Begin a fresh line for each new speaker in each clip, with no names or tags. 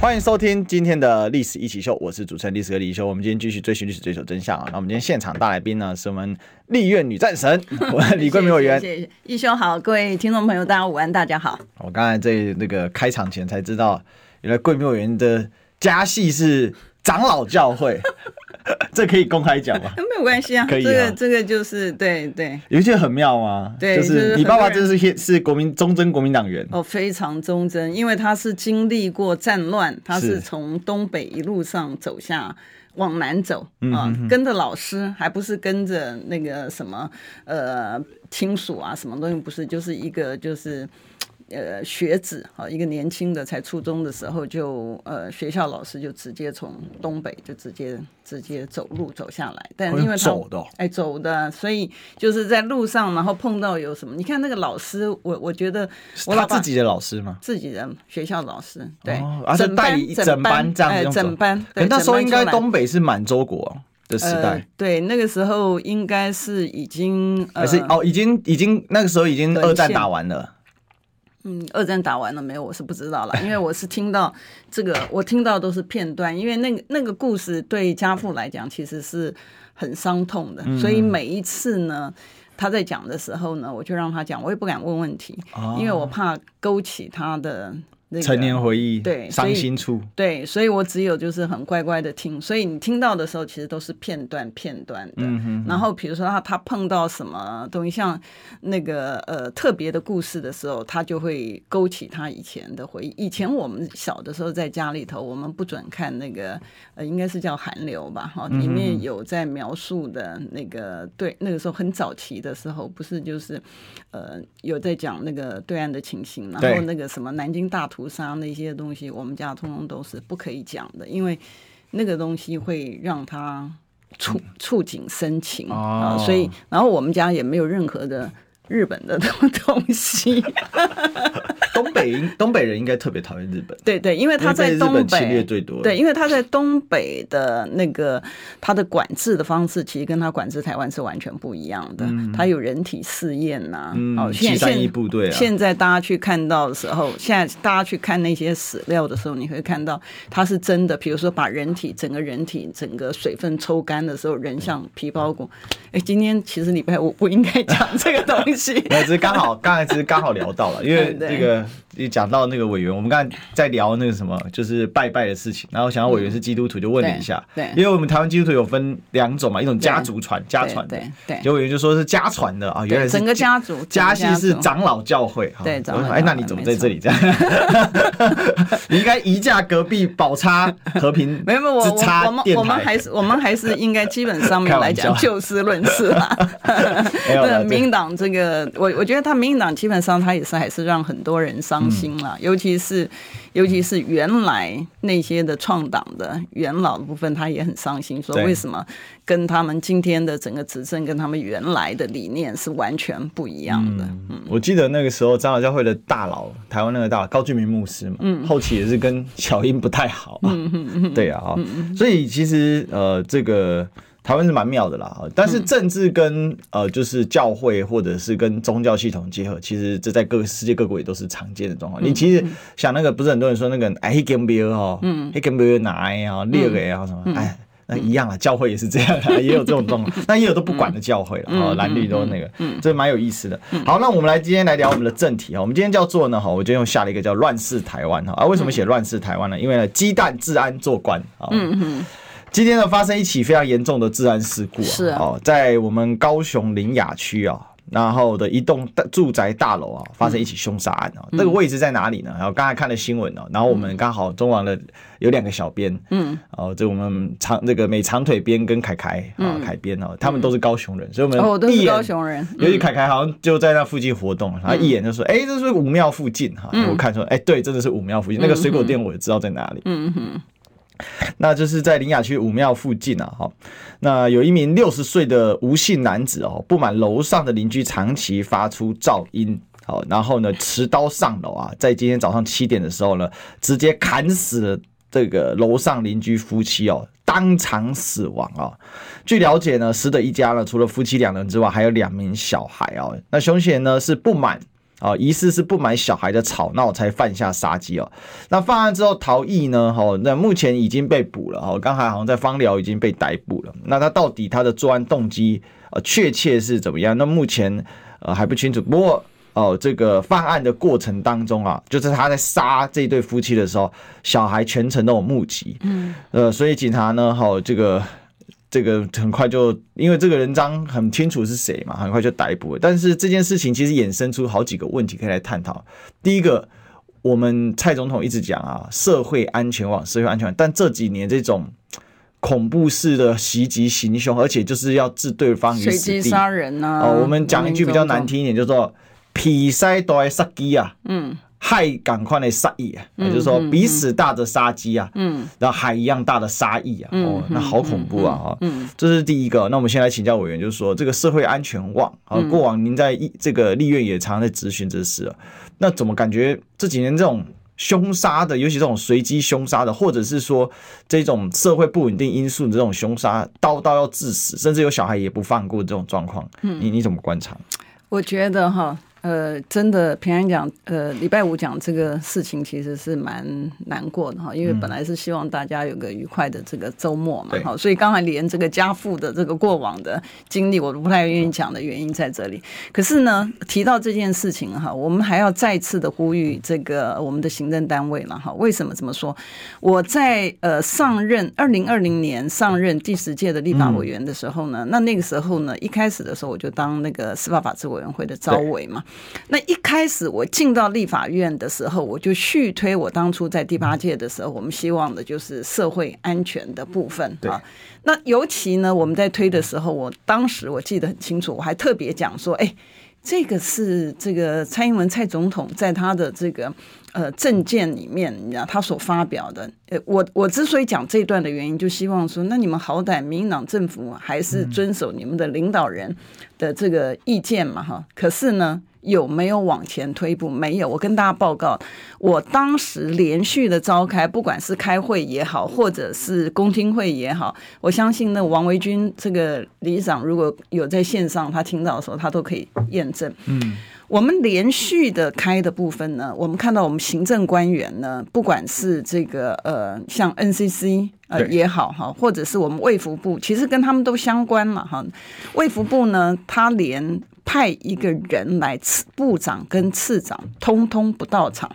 欢迎收听今天的历史一起秀，我是主持人历史和李修。我们今天继续追寻历史，追求真相啊！那我们今天现场大来宾呢，是我们立院女战神 李桂明委员。
谢谢一修好，各位听众朋友，大家午安，大家好。
我刚才在那个开场前才知道，原来桂明委员的家系是长老教会。这可以公开讲吗？
没有关系啊，可以。这个这个就是对对，
有一些很妙吗？对，就是你爸爸真是是国民忠贞国民党员
哦，非常忠贞，因为他是经历过战乱，他是从东北一路上走下往南走啊，跟着老师，还不是跟着那个什么呃亲属啊，什么东西不是，就是一个就是。呃，学子啊，一个年轻的才初中的时候就呃，学校老师就直接从东北就直接直接走路走下来，但因为他
走的
哎走的，所以就是在路上，然后碰到有什么？你看那个老师，我我觉得我
他自己的老师吗？
自己的学校老师，对，
而且带整班这样
整班。
那时候应该东北是满洲国的时代，
对，那个时候应该是已经
还是哦，已经已经那个时候已经二战打完了。
嗯，二战打完了没有？我是不知道了，因为我是听到这个，我听到都是片段，因为那个那个故事对家父来讲其实是很伤痛的，所以每一次呢，他在讲的时候呢，我就让他讲，我也不敢问问题，因为我怕勾起他的。那个、
成年回忆，
对，
伤心处，
对，所以我只有就是很乖乖的听，所以你听到的时候，其实都是片段片段的。嗯、哼哼然后比如说他他碰到什么东西，像那个呃特别的故事的时候，他就会勾起他以前的回忆。以前我们小的时候在家里头，我们不准看那个呃，应该是叫韩流吧，哈，里面有在描述的那个、嗯、对那个时候很早期的时候，不是就是呃有在讲那个对岸的情形，然后那个什么南京大屠。屠杀那些东西，我们家通通都是不可以讲的，因为那个东西会让他触触景生情啊，所以，然后我们家也没有任何的。日本的东西，
东北东北人应该特别讨厌日本。
对对，因为他在东北
侵略最多。
对，因为他在东北的那个他的管制的方式，其实跟他管制台湾是完全不一样的。他有人体试验呐，哦，
七三一部队啊。
现在大家去看到的时候，现在大家去看那些史料的时候，你会看到他是真的。比如说，把人体整个人体整个水分抽干的时候，人像皮包骨。哎，今天其实礼拜五不应该讲这个东西。
那只是刚好，刚才只是刚好聊到了，因为 这个你讲到那个委员，我们刚才在聊那个什么，就是拜拜的事情，然后想到委员是基督徒，就问了一下，对，因为我们台湾基督徒有分两种嘛，一种家族传家传的，对，结果委员就说是家传的啊，原来是
整个家族
家系是长老教会，
对，长老
哎，那你怎么在这里？这样？你应该移驾隔壁宝叉和平，
没有没有，我我我们我们还是我们还是应该基本上面来讲就事论事啦，对，民进党这个。呃，我我觉得他民进党基本上他也是还是让很多人伤心了，嗯、尤其是尤其是原来那些的创党的元老的部分，他也很伤心，说为什么跟他们今天的整个执政跟他们原来的理念是完全不一样的。嗯，
嗯。我记得那个时候长老教会的大佬，台湾那个大佬高俊明牧师嘛，嗯，后期也是跟小英不太好，嗯嗯嗯，对啊，所以其实呃这个。台湾是蛮妙的啦，但是政治跟呃，就是教会或者是跟宗教系统结合，其实这在各个世界各国也都是常见的状况。你其实想那个，不是很多人说那个哎，黑金标哈，嗯，黑金标哪啊，六个啊什么，哎，那一样啊，教会也是这样的，也有这种状况，那也有都不管的教会了，啊，蓝绿都那个，这蛮有意思的。好，那我们来今天来聊我们的正题啊，我们今天叫做呢哈，我就用下了一个叫乱世台湾哈，啊，为什么写乱世台湾呢？因为呢，鸡蛋治安做官啊。嗯嗯。今天呢，发生一起非常严重的治安事故啊！是啊，哦，在我们高雄林雅区啊，然后的一栋住宅大楼啊，发生一起凶杀案啊。这个位置在哪里呢？然后刚才看了新闻哦，然后我们刚好中网的有两个小编，嗯，哦，这我们长这个美长腿编跟凯凯啊，凯编哦，他们都是高雄人，所以我们
哦都是高雄人，
尤其凯凯好像就在那附近活动，然后一眼就说，哎，这是武庙附近？哈，我看说，哎，对，真的是武庙附近，那个水果店我也知道在哪里，嗯哼。那就是在林雅区五庙附近啊，哈，那有一名六十岁的吴姓男子哦，不满楼上的邻居长期发出噪音。好，然后呢持刀上楼啊，在今天早上七点的时候呢，直接砍死了这个楼上邻居夫妻哦，当场死亡啊。据了解呢，死的一家呢，除了夫妻两人之外，还有两名小孩哦。那凶嫌呢是不满啊，疑似是不满小孩的吵闹才犯下杀机哦。那犯案之后逃逸呢？哦，那目前已经被捕了哦。刚才好像在芳寮已经被逮捕了。那他到底他的作案动机呃确切是怎么样？那目前呃还不清楚。不过哦，这个犯案的过程当中啊，就是他在杀这对夫妻的时候，小孩全程都有目击。嗯，呃，所以警察呢，好这个。这个很快就，因为这个人章很清楚是谁嘛，很快就逮捕了。但是这件事情其实衍生出好几个问题可以来探讨。第一个，我们蔡总统一直讲啊，社会安全网，社会安全网。但这几年这种恐怖式的袭击行凶，而且就是要置对方于死地，
杀人啊。
哦，我们讲一句比较难听一点，叫做“皮塞多爱杀鸡”啊。嗯。海赶快的杀意啊，就是说彼此大的杀机啊，嗯，然后海一样大的杀意啊，哦，那好恐怖啊，哈，嗯，这是第一个。那我们先来请教委员，就是说这个社会安全网啊，过往您在这个立院也常常在咨询这事啊，那怎么感觉这几年这种凶杀的，尤其这种随机凶杀的，或者是说这种社会不稳定因素的这种凶杀，刀刀要致死，甚至有小孩也不放过这种状况，你你怎么观察？
我觉得哈。呃，真的平安讲，呃，礼拜五讲这个事情其实是蛮难过的哈，因为本来是希望大家有个愉快的这个周末嘛，哈，所以刚才连这个家父的这个过往的经历，我都不太愿意讲的原因在这里。可是呢，提到这件事情哈，我们还要再次的呼吁这个我们的行政单位了哈。为什么这么说？我在呃上任二零二零年上任第十届的立法委员的时候呢，那那个时候呢，一开始的时候我就当那个司法法制委员会的招委嘛。那一开始我进到立法院的时候，我就续推我当初在第八届的时候，我们希望的就是社会安全的部分啊。那尤其呢，我们在推的时候，我当时我记得很清楚，我还特别讲说，哎，这个是这个蔡英文蔡总统在他的这个呃政见里面，你知道他所发表的。呃，我我之所以讲这段的原因，就希望说，那你们好歹民进党政府还是遵守你们的领导人的这个意见嘛，哈。可是呢。有没有往前推一步？没有。我跟大家报告，我当时连续的召开，不管是开会也好，或者是公听会也好，我相信那王维军这个理事长如果有在线上，他听到的时候，他都可以验证。嗯，我们连续的开的部分呢，我们看到我们行政官员呢，不管是这个呃，像 NCC 呃也好哈，或者是我们卫福部，其实跟他们都相关嘛哈。卫福部呢，他连派一个人来，次部长跟次长通通不到场。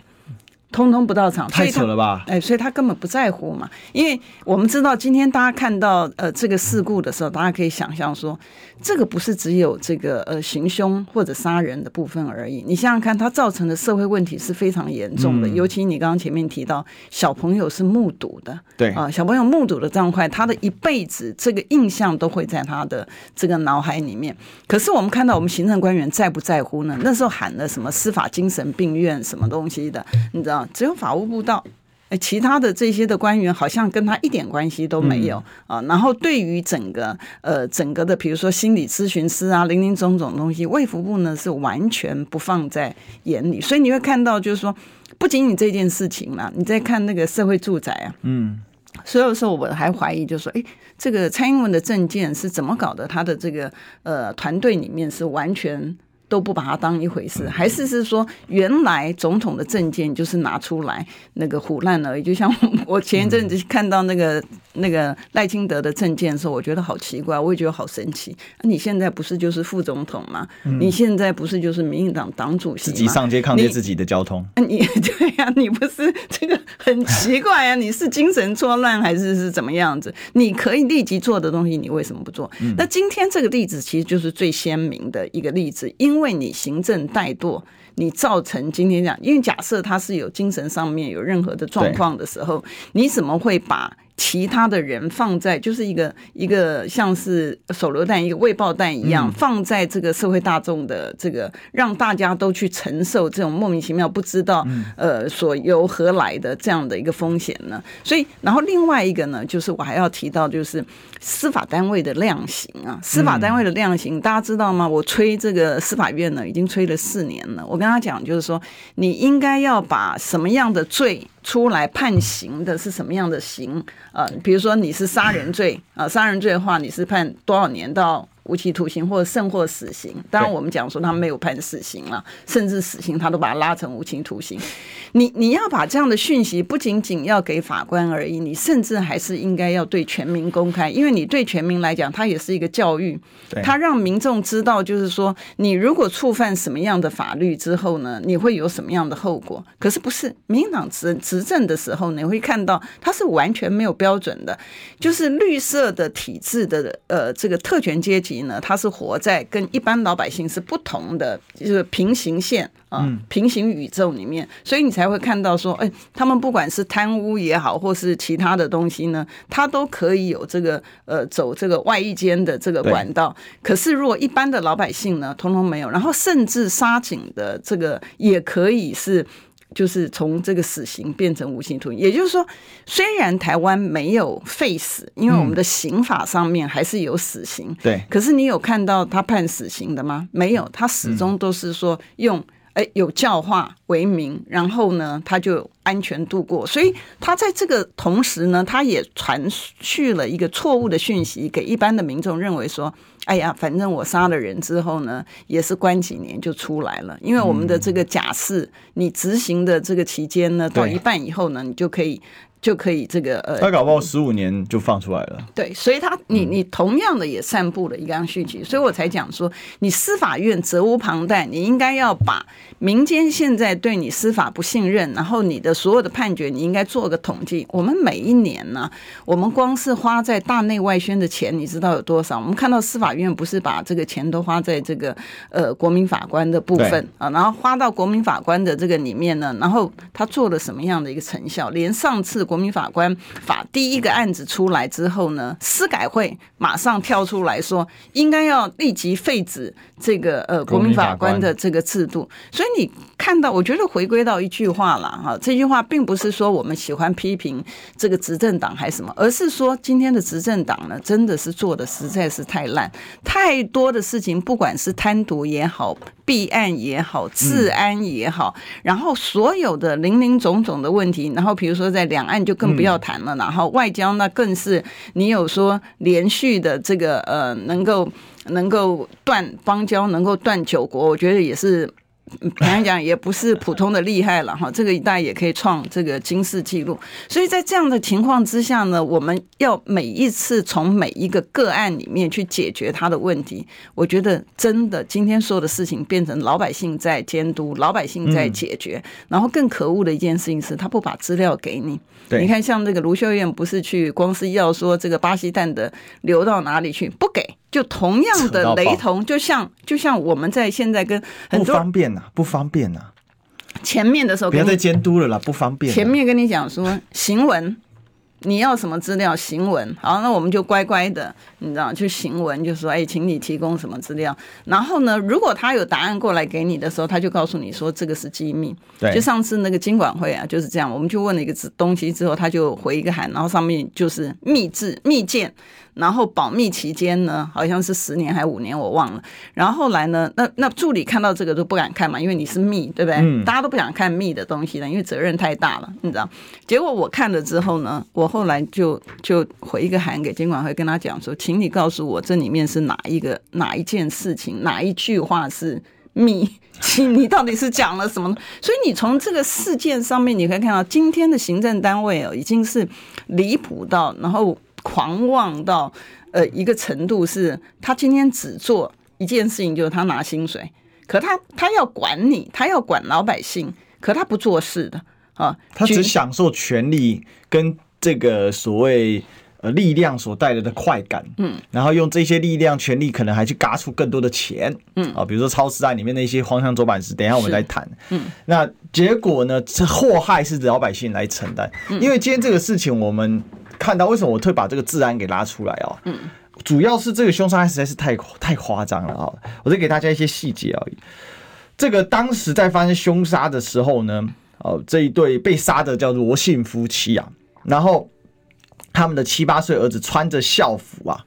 通通不到场，
太扯了吧？
哎，所以他根本不在乎嘛。因为我们知道，今天大家看到呃这个事故的时候，大家可以想象说，这个不是只有这个呃行凶或者杀人的部分而已。你想想看，它造成的社会问题是非常严重的。嗯、尤其你刚刚前面提到，小朋友是目睹的，
对
啊，小朋友目睹的这样快，他的一辈子这个印象都会在他的这个脑海里面。可是我们看到我们行政官员在不在乎呢？那时候喊了什么司法精神病院什么东西的，你知道？只有法务部到，哎，其他的这些的官员好像跟他一点关系都没有啊。然后对于整个呃整个的，比如说心理咨询师啊，林林总总东西，卫福部呢是完全不放在眼里。所以你会看到，就是说，不仅仅这件事情嘛，你在看那个社会住宅啊，嗯，所以有时候我还怀疑，就是说，哎，这个蔡英文的证件是怎么搞的？他的这个呃团队里面是完全。都不把它当一回事，还是是说原来总统的证件就是拿出来那个胡烂而已？就像我 前一阵子看到那个那个赖清德的证件的时候，我觉得好奇怪，我也觉得好神奇。你现在不是就是副总统吗？你现在不是就是民进党党主席吗？
自己上街抗议自己的交通？
你 对呀，你不是这个很奇怪啊？你是精神错乱还是是怎么样子？你可以立即做的东西，你为什么不做？那今天这个例子其实就是最鲜明的一个例子，因因为你行政怠惰，你造成今天这样。因为假设他是有精神上面有任何的状况的时候，你怎么会把其他的人放在，就是一个一个像是手榴弹、一个未爆弹一样，放在这个社会大众的这个，让大家都去承受这种莫名其妙不知道呃所由何来的这样的一个风险呢？所以，然后另外一个呢，就是我还要提到，就是司法单位的量刑啊，司法单位的量刑，大家知道吗？我催这个司法院呢，已经催了四年了。我跟他讲，就是说，你应该要把什么样的罪出来判刑的是什么样的刑？呃，比如说你是杀人罪啊，杀人罪的话，你是判多少年到无期徒刑或者甚或死刑？当然，我们讲说他没有判死刑了，甚至死刑他都把他拉成无期徒刑。你你要把这样的讯息不仅仅要给法官而已，你甚至还是应该要对全民公开，因为你对全民来讲，它也是一个教育，它让民众知道，就是说你如果触犯什么样的法律之后呢，你会有什么样的后果。可是不是民进党执执政的时候，你会看到它是完全没有标准的，就是绿色的体制的呃这个特权阶级呢，它是活在跟一般老百姓是不同的，就是平行线。啊，平行宇宙里面，所以你才会看到说，哎，他们不管是贪污也好，或是其他的东西呢，他都可以有这个呃走这个外衣间的这个管道。可是如果一般的老百姓呢，通通没有，然后甚至杀警的这个也可以是，就是从这个死刑变成无期徒刑。也就是说，虽然台湾没有废死，因为我们的刑法上面还是有死刑。对。可是你有看到他判死刑的吗？没有，他始终都是说用。哎，有教化为名，然后呢，他就安全度过。所以他在这个同时呢，他也传续了一个错误的讯息给一般的民众，认为说，哎呀，反正我杀了人之后呢，也是关几年就出来了。因为我们的这个假释，你执行的这个期间呢，到一半以后呢，你就可以。就可以这个呃，
他搞不好十五年就放出来了。
对，所以他你你同样的也散布了一样讯息，所以我才讲说，你司法院责无旁贷，你应该要把民间现在对你司法不信任，然后你的所有的判决，你应该做个统计。我们每一年呢，我们光是花在大内外宣的钱，你知道有多少？我们看到司法院不是把这个钱都花在这个呃国民法官的部分啊，然后花到国民法官的这个里面呢，然后他做了什么样的一个成效？连上次国国民法官法第一个案子出来之后呢，司改会马上跳出来说，应该要立即废止这个呃国民法官的这个制度。所以你看到，我觉得回归到一句话了哈，这句话并不是说我们喜欢批评这个执政党还是什么，而是说今天的执政党呢，真的是做的实在是太烂，太多的事情，不管是贪渎也好。弊案也好，治安也好，然后所有的林林总总的问题，然后比如说在两岸就更不要谈了，然后外交那更是你有说连续的这个呃，能够能够断邦交，能够断九国，我觉得也是。坦白讲，也不是普通的厉害了哈，这个一代也可以创这个金氏纪录。所以在这样的情况之下呢，我们要每一次从每一个个案里面去解决他的问题。我觉得真的今天所有的事情变成老百姓在监督，老百姓在解决。然后更可恶的一件事情是他不把资料给你。你看，像这个卢秀燕不是去光是要说这个巴西蛋的流到哪里去，不给。就同样的雷同，就像就像我们在现在跟很多
不方便呐，不方便呐。
前面的时候
不要再监督了啦，不方便。
前面跟你讲说行文。你要什么资料？行文好，那我们就乖乖的，你知道，去行文就说，哎，请你提供什么资料。然后呢，如果他有答案过来给你的时候，他就告诉你说这个是机密。对，就上次那个金管会啊，就是这样，我们就问了一个东西之后，他就回一个函，然后上面就是密制密件，然后保密期间呢，好像是十年还是五年，我忘了。然后后来呢，那那助理看到这个都不敢看嘛，因为你是密，对不对？嗯。大家都不想看密的东西了，因为责任太大了，你知道。结果我看了之后呢，我。后来就就回一个函给金管会，跟他讲说，请你告诉我这里面是哪一个哪一件事情，哪一句话是密，你到底是讲了什么？所以你从这个事件上面，你可以看到今天的行政单位哦，已经是离谱到，然后狂妄到呃一个程度，是他今天只做一件事情，就是他拿薪水，可他他要管你，他要管老百姓，可他不做事的啊，
他只享受权力跟。这个所谓呃力量所带来的快感，嗯，然后用这些力量、权力，可能还去嘎出更多的钱，嗯啊，比如说超市案里面那些荒腔走板时，等一下我们再谈，嗯，那结果呢，这祸害是老百姓来承担，因为今天这个事情我们。看到为什么我特把这个治安给拉出来哦？嗯，主要是这个凶杀案实在是太太夸张了啊！我再给大家一些细节而已。这个当时在发生凶杀的时候呢，哦，这一对被杀的叫罗姓夫妻啊，然后他们的七八岁儿子穿着校服啊，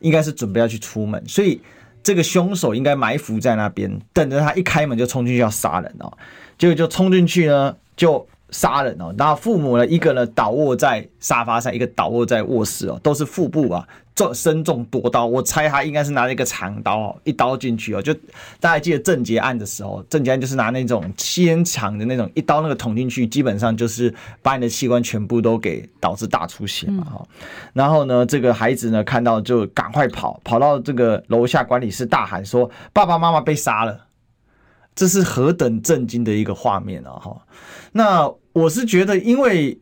应该是准备要去出门，所以这个凶手应该埋伏在那边，等着他一开门就冲进去要杀人哦，结果就冲进去呢就。杀人哦，然后父母呢，一个呢倒卧在沙发上，一个倒卧在卧室哦，都是腹部啊中身中多刀，我猜他应该是拿了一个长刀哦，一刀进去哦，就大家记得郑捷案的时候，郑捷案就是拿那种纤长的那种一刀那个捅进去，基本上就是把你的器官全部都给导致大出血嘛哈，然后呢，这个孩子呢看到就赶快跑，跑到这个楼下管理室大喊说：“爸爸妈妈被杀了。”这是何等震惊的一个画面啊！哈，那我是觉得，因为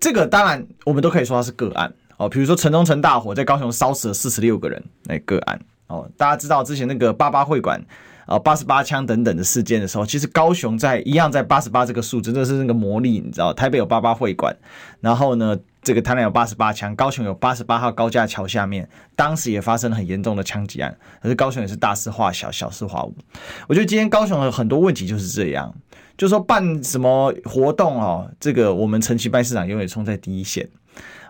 这个当然我们都可以说它是个案哦。比如说城中城大火在高雄烧死了四十六个人，那个案哦。大家知道之前那个八八会馆啊、八十八枪等等的事件的时候，其实高雄在一样在八十八这个数字，这是那个魔力，你知道？台北有八八会馆，然后呢？这个台南有八十八枪，高雄有八十八号高架桥下面，当时也发生了很严重的枪击案。可是高雄也是大事化小，小事化无。我觉得今天高雄有很多问题就是这样，就说办什么活动哦，这个我们陈其迈市长永远冲在第一线。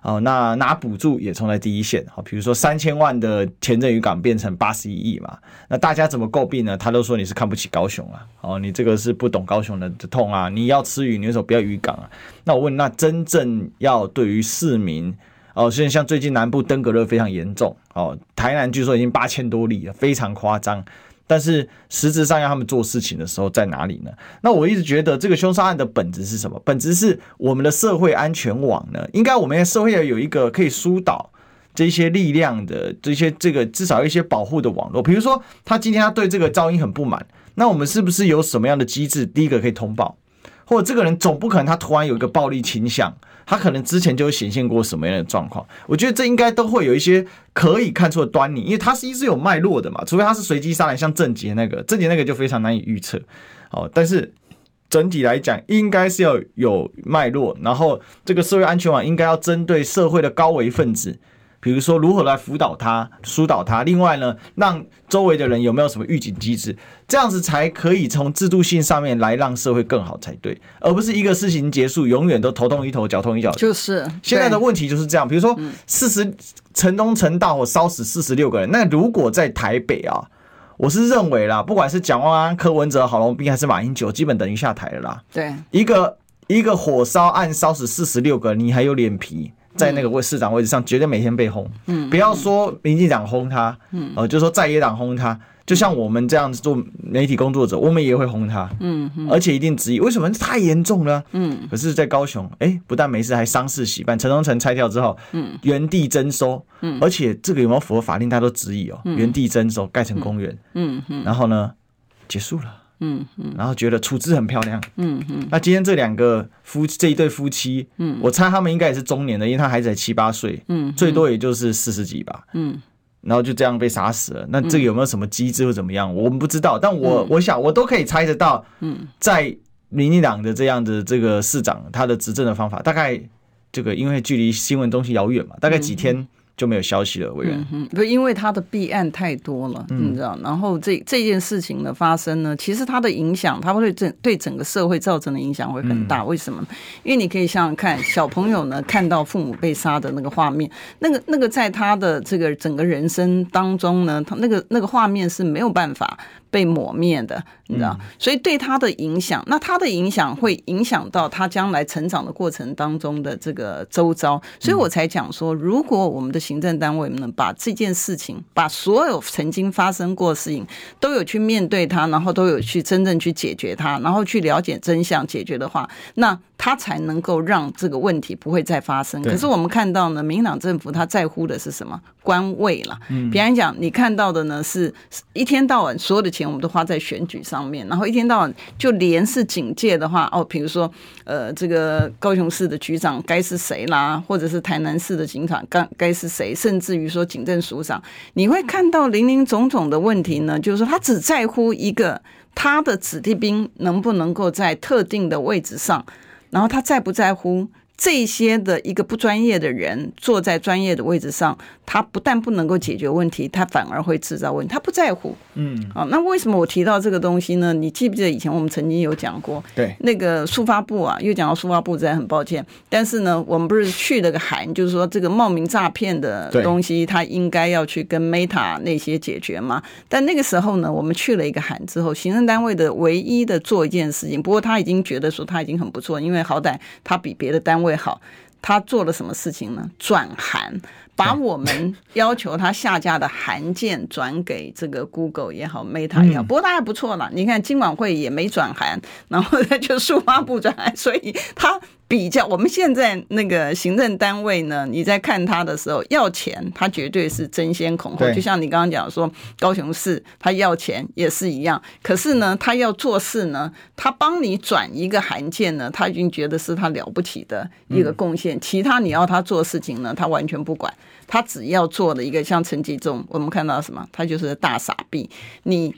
哦，那拿补助也冲在第一线。好，比如说三千万的前镇渔港变成八十一亿嘛，那大家怎么诟病呢？他都说你是看不起高雄啊，哦，你这个是不懂高雄的痛啊。你要吃鱼，你为什么不要渔港啊？那我问，那真正要对于市民，哦，现在像最近南部登革热非常严重，哦，台南据说已经八千多例了，非常夸张。但是实质上要他们做事情的时候在哪里呢？那我一直觉得这个凶杀案的本质是什么？本质是我们的社会安全网呢？应该我们社会要有一个可以疏导这些力量的这些这个至少一些保护的网络。比如说他今天他对这个噪音很不满，那我们是不是有什么样的机制？第一个可以通报，或者这个人总不可能他突然有一个暴力倾向。他可能之前就显现过什么样的状况？我觉得这应该都会有一些可以看出的端倪，因为他是一直有脉络的嘛。除非他是随机杀人，像郑捷那个，郑捷那个就非常难以预测。哦，但是整体来讲，应该是要有脉络，然后这个社会安全网应该要针对社会的高危分子。比如说如何来辅导他、疏导他，另外呢，让周围的人有没有什么预警机制，这样子才可以从制度性上面来让社会更好才对，而不是一个事情结束永远都头痛医头、脚痛医脚。就是现在的问题就是这样。比如说四十城中城大火烧死四十六个人，那如果在台北啊，我是认为啦，不管是蒋万安、柯文哲、郝龙斌还是马英九，基本等于下台了啦。对，一个一个火烧案烧死四十六个，你还有脸皮？在那个位市长位置上，绝对每天被轰。嗯，不要说民进党轰他，嗯，呃，就说在野党轰他，就像我们这样子做媒体工作者，我们也会轰他。嗯，而且一定质疑为什么太严重了。嗯，可是，在高雄，哎，不但没事，还丧事喜办，城中城拆掉之后，嗯，原地征收，嗯，而且这个有没有符合法令，大家都质疑哦。原地征收，盖成公园，嗯嗯，然后呢，结束了。嗯嗯，然后觉得处置很漂亮，嗯嗯。那今天这两个夫这一对夫妻，嗯，我猜他们应该也是中年的，因为他孩子才七八岁，嗯，最多也就是四十几吧，嗯。然后就这样被杀死了，那这个有没有什么机制或怎么样？我们不知道，但我我想我都可以猜得到，嗯，在民进党的这样的这个市长，他的执政的方法，大概这个因为距离新闻中心遥远嘛，大概几天。就没有消息了，委员。嗯，
不，因为他的弊案太多了，你知道。然后这这件事情的发生呢，其实它的影响，它会对整对整个社会造成的影响会很大。为什么？因为你可以想想看，小朋友呢看到父母被杀的那个画面，那个那个在他的这个整个人生当中呢，他那个那个画面是没有办法被抹灭的，你知道，所以对他的影响，那他的影响会影响到他将来成长的过程当中的这个周遭，所以我才讲说，如果我们的行政单位能把这件事情，把所有曾经发生过的事情都有去面对它，然后都有去真正去解决它，然后去了解真相解决的话，那他才能够让这个问题不会再发生。可是我们看到呢，民进党政府他在乎的是什么？官位了。比方讲，你看到的呢，是一天到晚所有的钱。我们都花在选举上面，然后一天到晚就连是警戒的话，哦，比如说，呃，这个高雄市的局长该是谁啦，或者是台南市的警长该该是谁，甚至于说警政署长，你会看到林林总总的问题呢，就是说他只在乎一个他的子弟兵能不能够在特定的位置上，然后他在不在乎。这些的一个不专业的人坐在专业的位置上，他不但不能够解决问题，他反而会制造问题。他不在乎，嗯，啊，那为什么我提到这个东西呢？你记不记得以前我们曾经有讲过？
对，
那个速发部啊，又讲到速发部，真的很抱歉。但是呢，我们不是去了个函，就是说这个冒名诈骗的东西，他应该要去跟 Meta 那些解决嘛？但那个时候呢，我们去了一个函之后，行政单位的唯一的做一件事情，不过他已经觉得说他已经很不错，因为好歹他比别的单位好。他做了什么事情呢？转函，把我们要求他下架的函件转给这个 Google 也好，Meta 也好。不过他还不错了，你看金管会也没转函，然后他就数发不转函，所以他。比较我们现在那个行政单位呢，你在看他的时候要钱，他绝对是争先恐后。就像你刚刚讲说，高雄市他要钱也是一样。可是呢，他要做事呢，他帮你转一个函件呢，他已经觉得是他了不起的一个贡献。其他你要他做事情呢，他完全不管。他只要做的一个像陈吉仲，我们看到什么，他就是大傻逼。你。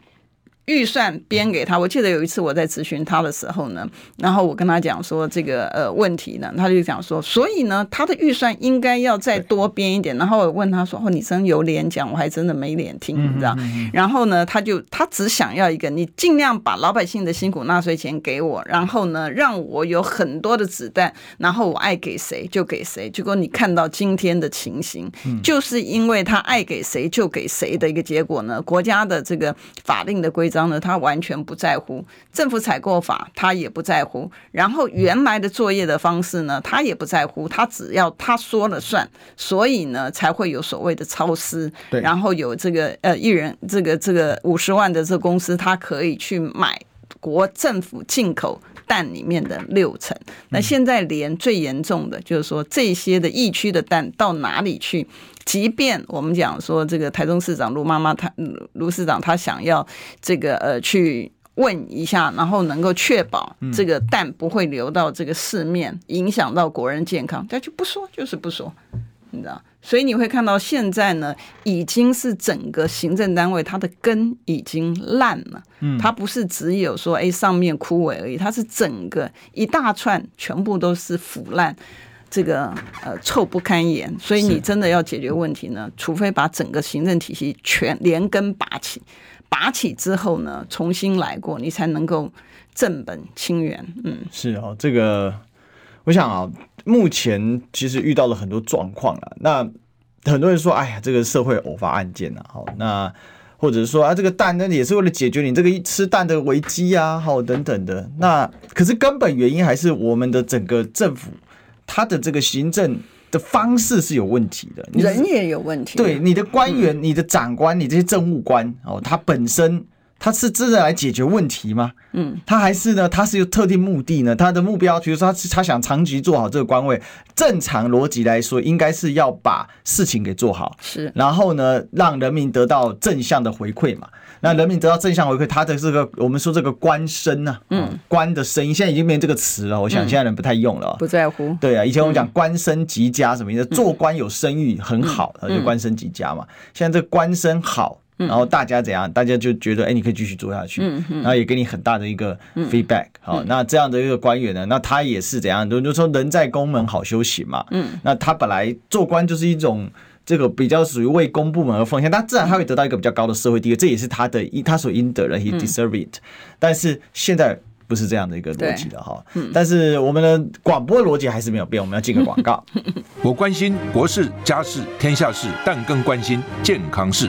预算编给他，我记得有一次我在咨询他的时候呢，然后我跟他讲说这个呃问题呢，他就讲说，所以呢，他的预算应该要再多编一点。然后我问他说：“哦，你真有脸讲，我还真的没脸听，你知道？”然后呢，他就他只想要一个，你尽量把老百姓的辛苦纳税钱给我，然后呢，让我有很多的子弹，然后我爱给谁就给谁。结果你看到今天的情形，就是因为他爱给谁就给谁的一个结果呢，国家的这个法令的规则。呢，他完全不在乎政府采购法，他也不在乎。然后原来的作业的方式呢，他也不在乎。他只要他说了算，所以呢，才会有所谓的超支。然后有这个呃，一人这个这个五十万的这个公司，他可以去买国政府进口蛋里面的六成。那现在连最严重的就是说，这些的疫区的蛋到哪里去？即便我们讲说这个台中市长卢妈妈，她卢市长他想要这个呃去问一下，然后能够确保这个蛋不会流到这个市面，影响到国人健康，他就不说，就是不说，你知道？所以你会看到现在呢，已经是整个行政单位它的根已经烂了，嗯，它不是只有说哎上面枯萎而已，它是整个一大串全部都是腐烂。这个呃臭不堪言，所以你真的要解决问题呢，除非把整个行政体系全连根拔起，拔起之后呢，重新来过，你才能够正本清源。嗯，
是哦，这个我想啊，目前其实遇到了很多状况了。那很多人说，哎呀，这个社会偶发案件啊，好，那或者是说啊，这个蛋呢也是为了解决你这个吃蛋的危机啊，好等等的。那可是根本原因还是我们的整个政府。它的这个行政的方式是有问题的，
人也有问题。
对，你的官员、你的长官、你这些政务官哦，他本身他是真的来解决问题吗？嗯，他还是呢？他是有特定目的呢？他的目标，比如说他他想长期做好这个官位，正常逻辑来说，应该是要把事情给做好，是，然后呢，让人民得到正向的回馈嘛。那人民得到正向回馈，他的这个我们说这个官声啊，嗯，官的声音现在已经没这个词了。我想现在人不太用了，
不在乎。
对啊，以前我们讲官声极佳什么意思？做官有声誉很好，就官声极佳嘛。现在这官声好，然后大家怎样？大家就觉得哎，你可以继续做下去，然后也给你很大的一个 feedback。好，那这样的一个官员呢，那他也是怎样？就就说人在宫门好修行嘛。嗯，那他本来做官就是一种。这个比较属于为公部门而奉献，那自然他会得到一个比较高的社会地位，这也是他的他所应得的，he deserve it。但是现在不是这样的一个逻辑了哈。但是我们的广播逻辑还是没有变，我们要进个广告。
我关心国事、家事、天下事，但更关心健康事。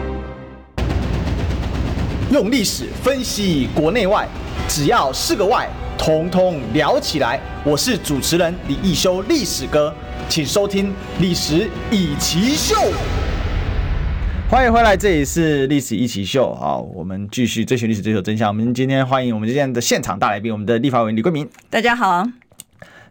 用历史分析国内外，只要是个“外”，统统聊起来。我是主持人李易修，历史哥。请收听《历史易起秀》，欢迎回来，这里是《历史一起秀》。好，我们继续追寻历史，追求真相。我们今天欢迎我们今天的现场大来宾，我们的立法委员李桂明。
大家好。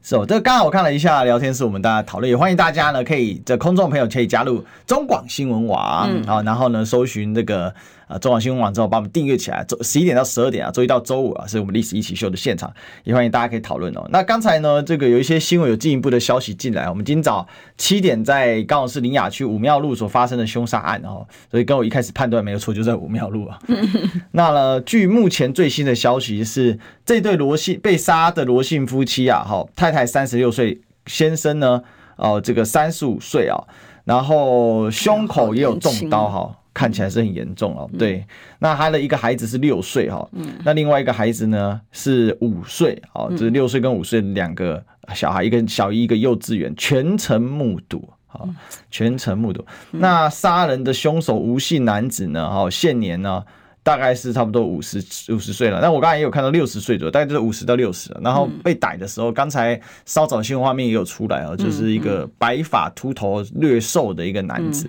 是哦，这个刚刚我看了一下聊天室，我们大家讨论，也欢迎大家呢，可以这空中朋友可以加入中广新闻网啊、嗯，然后呢，搜寻这个。啊，中广新闻网之后，把我们订阅起来。周十一点到十二点啊，周一到周五啊，是我们历史一起秀的现场，也欢迎大家可以讨论哦。那刚才呢，这个有一些新闻有进一步的消息进来。我们今早七点在高雄市林雅区武庙路所发生的凶杀案哦，所以跟我一开始判断没有错，就在武庙路啊。那呢，据目前最新的消息是，这对罗姓被杀的罗姓夫妻啊，哈，太太三十六岁，先生呢，哦，这个三十五岁啊，然后胸口也有中刀哈。看起来是很严重哦，对。那他的一个孩子是六岁哈，那另外一个孩子呢是五岁，哦，就是六岁跟五岁两个小孩，一个小一，一个幼稚园，全程目睹，好，全程目睹。那杀人的凶手吴姓男子呢，哈，现年呢大概是差不多五十五十岁了。那我刚才也有看到六十岁左右，大概就是五十到六十。然后被逮的时候，刚才稍早新闻画面也有出来啊，就是一个白发秃头略瘦的一个男子。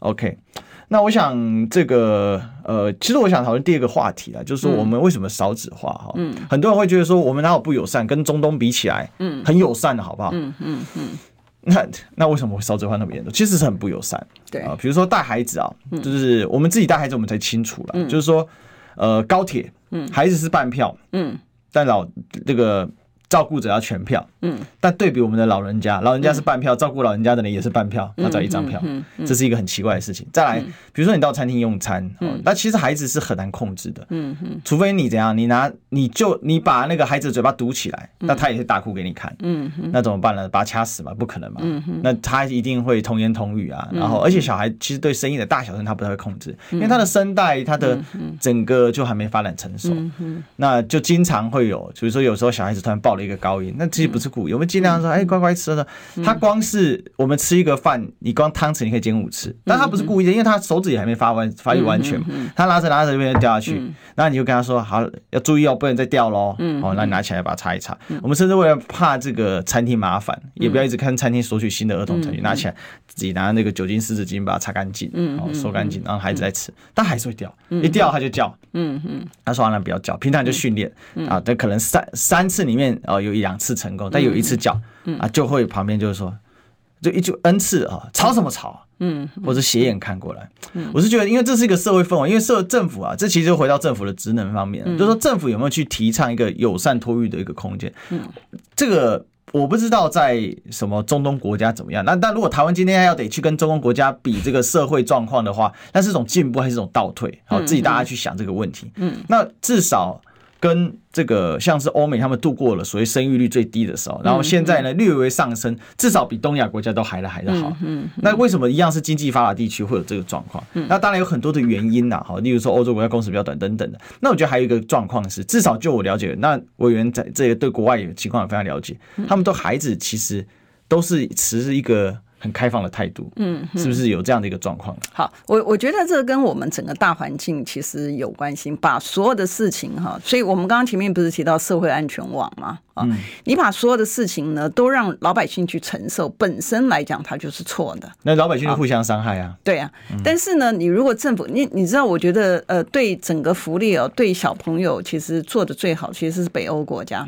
OK。那我想这个呃，其实我想讨论第二个话题啊，就是说我们为什么少子化哈？嗯，很多人会觉得说我们哪有不友善，跟中东比起来，嗯，很友善的好不好？嗯嗯嗯。那那为什么会少子化那么严重？其实是很不友善。对啊，比如说带孩子啊，就是我们自己带孩子，我们才清楚了。就是说，呃，高铁，嗯，孩子是半票，嗯，但老这个。照顾者要全票，嗯，但对比我们的老人家，老人家是半票，照顾老人家的人也是半票，他只要一张票，这是一个很奇怪的事情。再来，比如说你到餐厅用餐，嗯，那其实孩子是很难控制的，嗯嗯，除非你怎样，你拿你就你把那个孩子的嘴巴堵起来，那他也会大哭给你看，嗯，那怎么办呢？把他掐死嘛？不可能嘛，嗯，那他一定会童言童语啊，然后而且小孩其实对声音的大小声他不太会控制，因为他的声带他的整个就还没发展成熟，那就经常会有，比如说有时候小孩子突然爆了。一个高音，那其实不是故意。我们尽量说，哎，乖乖吃的。他光是我们吃一个饭，你光汤匙你可以捡五次，但他不是故意的，因为他手指也还没发完发育完全嘛。他拿着拿着就被人掉下去，然后你就跟他说，好，要注意哦，不能再掉喽。哦，那你拿起来把它擦一擦。我们甚至为了怕这个餐厅麻烦，也不要一直看餐厅索取新的儿童餐具，拿起来自己拿那个酒精湿纸巾把它擦干净，哦，收干净，然后孩子再吃，但还是会掉，一掉他就叫。嗯嗯，他说完了不要叫，平常就训练啊，但可能三三次里面。哦，有一两次成功，但有一次叫，嗯、啊，就会旁边就是说，就一句 N 次啊，吵什么吵？嗯，或者斜眼看过来，嗯，我是觉得，因为这是一个社会氛围，因为社政府啊，这其实就回到政府的职能方面，嗯、就是说政府有没有去提倡一个友善托育的一个空间？嗯，这个我不知道在什么中东国家怎么样。那但如果台湾今天要得去跟中东国家比这个社会状况的话，那是一种进步还是一种倒退？好，自己大家去想这个问题。嗯，那至少。跟这个像是欧美，他们度过了所谓生育率最低的时候，然后现在呢略微上升，至少比东亚国家都还的还的好。嗯，那为什么一样是经济发达地区会有这个状况？那当然有很多的原因呐，哈，例如说欧洲国家工时比较短等等的。那我觉得还有一个状况是，至少就我了解，那委员在这个对国外有情况也非常了解，他们都孩子其实都是持一个。很开放的态度，嗯，是不是有这样的一个状况？
好，我我觉得这跟我们整个大环境其实有关系。把所有的事情哈，所以我们刚刚前面不是提到社会安全网吗？啊，你把所有的事情呢都让老百姓去承受，本身来讲它就是错的。
那老百姓就互相伤害啊？
对啊，但是呢，你如果政府，你你知道，我觉得呃，对整个福利哦，对小朋友其实做的最好，其实是北欧国家。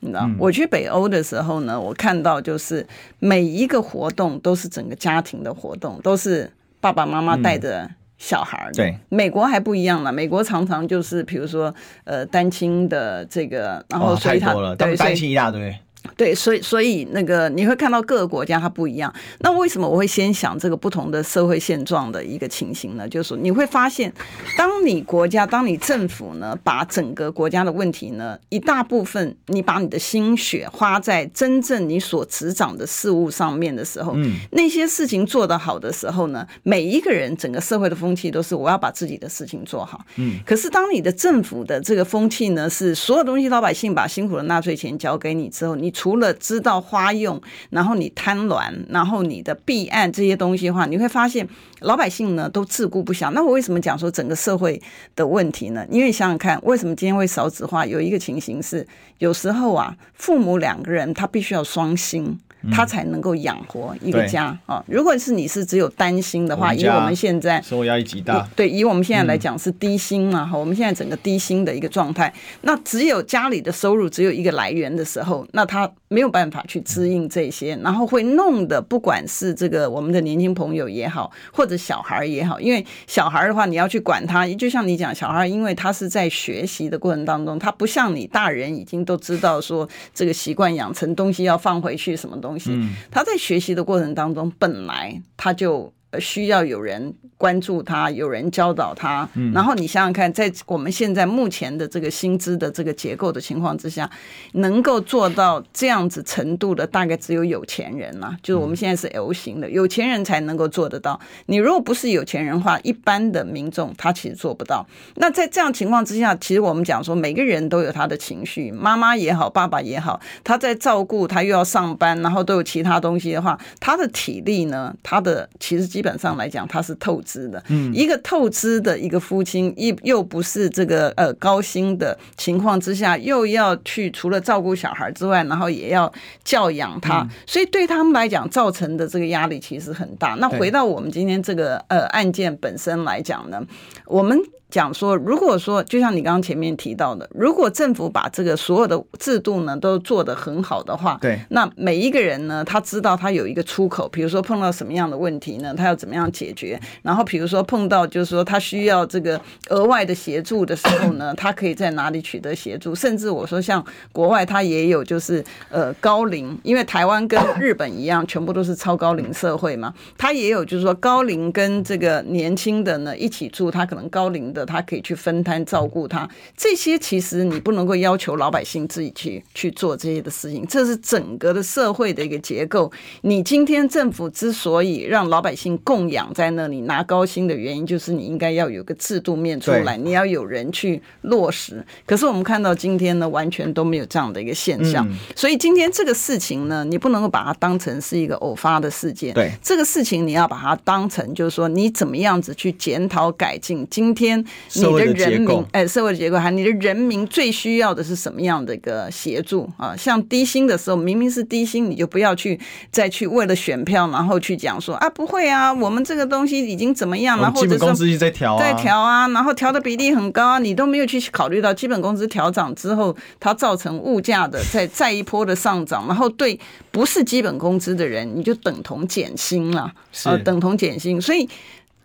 你知道，我去北欧的时候呢，我看到就是每一个活动都是整个家庭的活动，都是爸爸妈妈带着小孩儿。对，美国还不一样了，美国常常就是比如说呃单亲的这个，然后所以他
对单亲一大堆。
对，所以所以那个你会看到各个国家它不一样。那为什么我会先想这个不同的社会现状的一个情形呢？就是你会发现，当你国家、当你政府呢，把整个国家的问题呢，一大部分你把你的心血花在真正你所执掌的事物上面的时候，嗯，那些事情做得好的时候呢，每一个人整个社会的风气都是我要把自己的事情做好。嗯，可是当你的政府的这个风气呢，是所有东西老百姓把辛苦的纳税钱交给你之后，你。除了知道花用，然后你贪婪，然后你的弊案这些东西的话，你会发现老百姓呢都自顾不暇。那我为什么讲说整个社会的问题呢？因为想想看，为什么今天会少子化？有一个情形是，有时候啊，父母两个人他必须要双薪。他才能够养活一个家啊！如果是你是只有单薪的话，以我们现在
生活压力极大，
对，以我们现在来讲是低薪嘛哈，我们现在整个低薪的一个状态，那只有家里的收入只有一个来源的时候，那他没有办法去支应这些，然后会弄得不管是这个我们的年轻朋友也好，或者小孩也好，因为小孩的话你要去管他，就像你讲小孩，因为他是在学习的过程当中，他不像你大人已经都知道说这个习惯养成东西要放回去什么东西，他在学习的过程当中本来他就。需要有人关注他，有人教导他。嗯，然后你想想看，在我们现在目前的这个薪资的这个结构的情况之下，能够做到这样子程度的，大概只有有钱人了。就是我们现在是 L 型的，有钱人才能够做得到。你如果不是有钱人的话，一般的民众他其实做不到。那在这样情况之下，其实我们讲说，每个人都有他的情绪，妈妈也好，爸爸也好，他在照顾他又要上班，然后都有其他东西的话，他的体力呢，他的其实基本。上来讲，他是透支的。嗯，一个透支的一个父亲，一又不是这个呃高薪的情况之下，又要去除了照顾小孩之外，然后也要教养他，嗯，所以对他们来讲造成的这个压力其实很大。那回到我们今天这个呃案件本身来讲呢，我们。讲说，如果说就像你刚刚前面提到的，如果政府把这个所有的制度呢都做得很好的话，
对，
那每一个人呢，他知道他有一个出口，比如说碰到什么样的问题呢，他要怎么样解决？然后比如说碰到就是说他需要这个额外的协助的时候呢，他可以在哪里取得协助？甚至我说像国外，他也有就是呃高龄，因为台湾跟日本一样，全部都是超高龄社会嘛，他也有就是说高龄跟这个年轻的呢一起住，他可能高龄的。他可以去分摊照顾他，这些其实你不能够要求老百姓自己去去做这些的事情，这是整个的社会的一个结构。你今天政府之所以让老百姓供养在那里拿高薪的原因，就是你应该要有个制度面出来，你要有人去落实。可是我们看到今天呢，完全都没有这样的一个现象。所以今天这个事情呢，你不能够把它当成是一个偶发的事件。
对
这个事情，你要把它当成就是说，你怎么样子去检讨改进今天。你的人民，哎，社会的结构，还你的人民最需要的是什么样的一个协助啊？像低薪的时候，明明是低薪，你就不要去再去为了选票，然后去讲说啊，不会啊，我们这个东西已经怎么样了，或者
工资一直在调，
在调啊，然后调的比例很高啊，你都没有去考虑到基本工资调涨之后，它造成物价的再再一波的上涨，然后对不是基本工资的人，你就等同减薪了，呃，等同减薪，所以。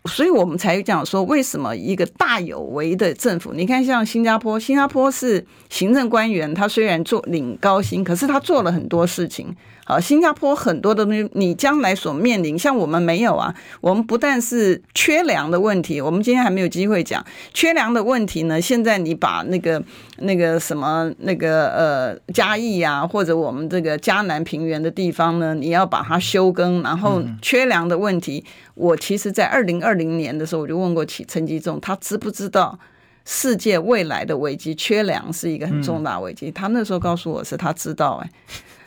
所以我们才讲说，为什么一个大有为的政府？你看，像新加坡，新加坡是行政官员，他虽然做领高薪，可是他做了很多事情。好，新加坡很多的东西，你将来所面临，像我们没有啊。我们不但是缺粮的问题，我们今天还没有机会讲缺粮的问题呢。现在你把那个那个什么那个呃嘉义啊，或者我们这个嘉南平原的地方呢，你要把它休耕，然后缺粮的问题。我其实，在二零二零年的时候，我就问过陈吉仲，他知不知道世界未来的危机，缺粮是一个很重大危机？他那时候告诉我是他知道，哎，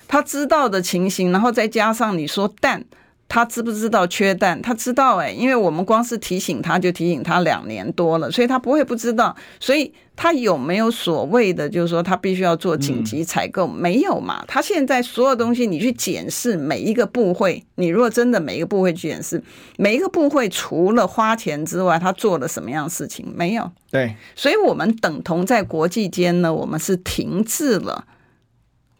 他知道的情形，然后再加上你说蛋。他知不知道缺蛋？他知道哎，因为我们光是提醒他就提醒他两年多了，所以他不会不知道。所以他有没有所谓的，就是说他必须要做紧急采购？没有嘛？他现在所有东西你去检视每一个部会，你如果真的每一个部会去检视每一个部会，除了花钱之外，他做了什么样的事情？没有。
对，
所以我们等同在国际间呢，我们是停滞了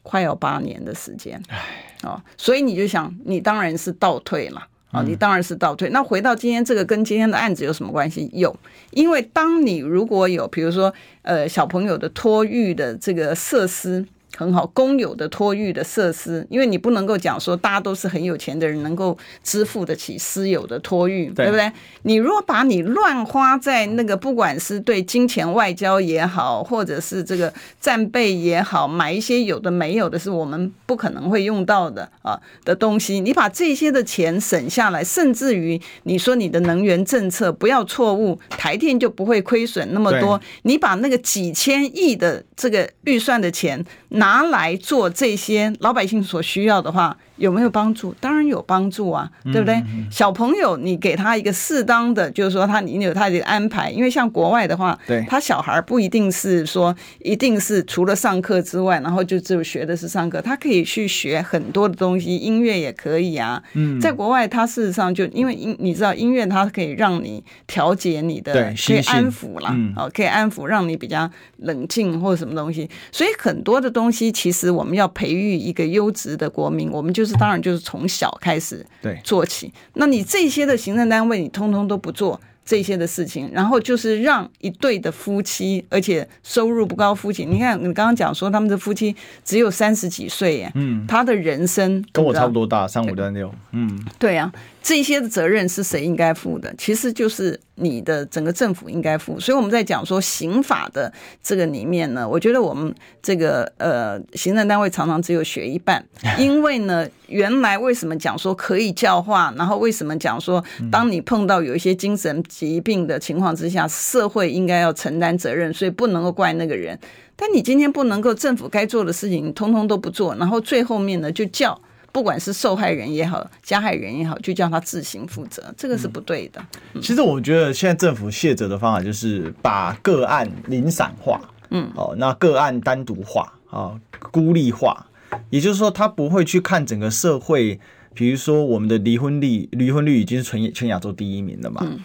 快要八年的时间。唉。哦，所以你就想，你当然是倒退了啊！你当然是倒退。那回到今天这个，跟今天的案子有什么关系？有，因为当你如果有，比如说，呃，小朋友的托育的这个设施。很好，公有的托育的设施，因为你不能够讲说大家都是很有钱的人能够支付得起私有的托育，对，对不对？你如果把你乱花在那个，不管是对金钱外交也好，或者是这个战备也好，买一些有的没有的，是我们不可能会用到的啊的东西，你把这些的钱省下来，甚至于你说你的能源政策不要错误，台电就不会亏损那么多。你把那个几千亿的这个预算的钱拿拿来做这些老百姓所需要的话，有没有帮助？当然有帮助啊，对不对？嗯嗯、小朋友，你给他一个适当的，就是说他你有他的安排，因为像国外的话，
对，
他小孩不一定是说一定是除了上课之外，然后就只有学的是上课，他可以去学很多的东西，音乐也可以啊。嗯，在国外，他事实上就因为音，你知道音乐它可以让你调节你的，
对，
可以安抚啦，嗯，可以安抚，让你比较冷静或者什么东西。所以很多的东西，其实我们要培育一个优质的国民，我们就。就是当然，就是从小开始对做起。那你这些的行政单位，你通通都不做这些的事情，然后就是让一对的夫妻，而且收入不高，夫妻，你看你刚刚讲说他们的夫妻只有三十几岁耶，嗯，他的人生
跟我差不多大，三五三六，嗯，
对呀。这些的责任是谁应该负的？其实就是你的整个政府应该负。所以我们在讲说刑法的这个里面呢，我觉得我们这个呃行政单位常常只有学一半，因为呢，原来为什么讲说可以教化，然后为什么讲说当你碰到有一些精神疾病的情况之下，社会应该要承担责任，所以不能够怪那个人。但你今天不能够政府该做的事情，你通通都不做，然后最后面呢就叫。不管是受害人也好，加害人也好，就叫他自行负责，这个是不对的。
嗯、其实我觉得现在政府卸责的方法就是把个案零散化，嗯，哦，那个案单独化啊，孤立化，也就是说，他不会去看整个社会。比如说，我们的离婚率，离婚率已经是全全亚洲第一名了嘛，嗯，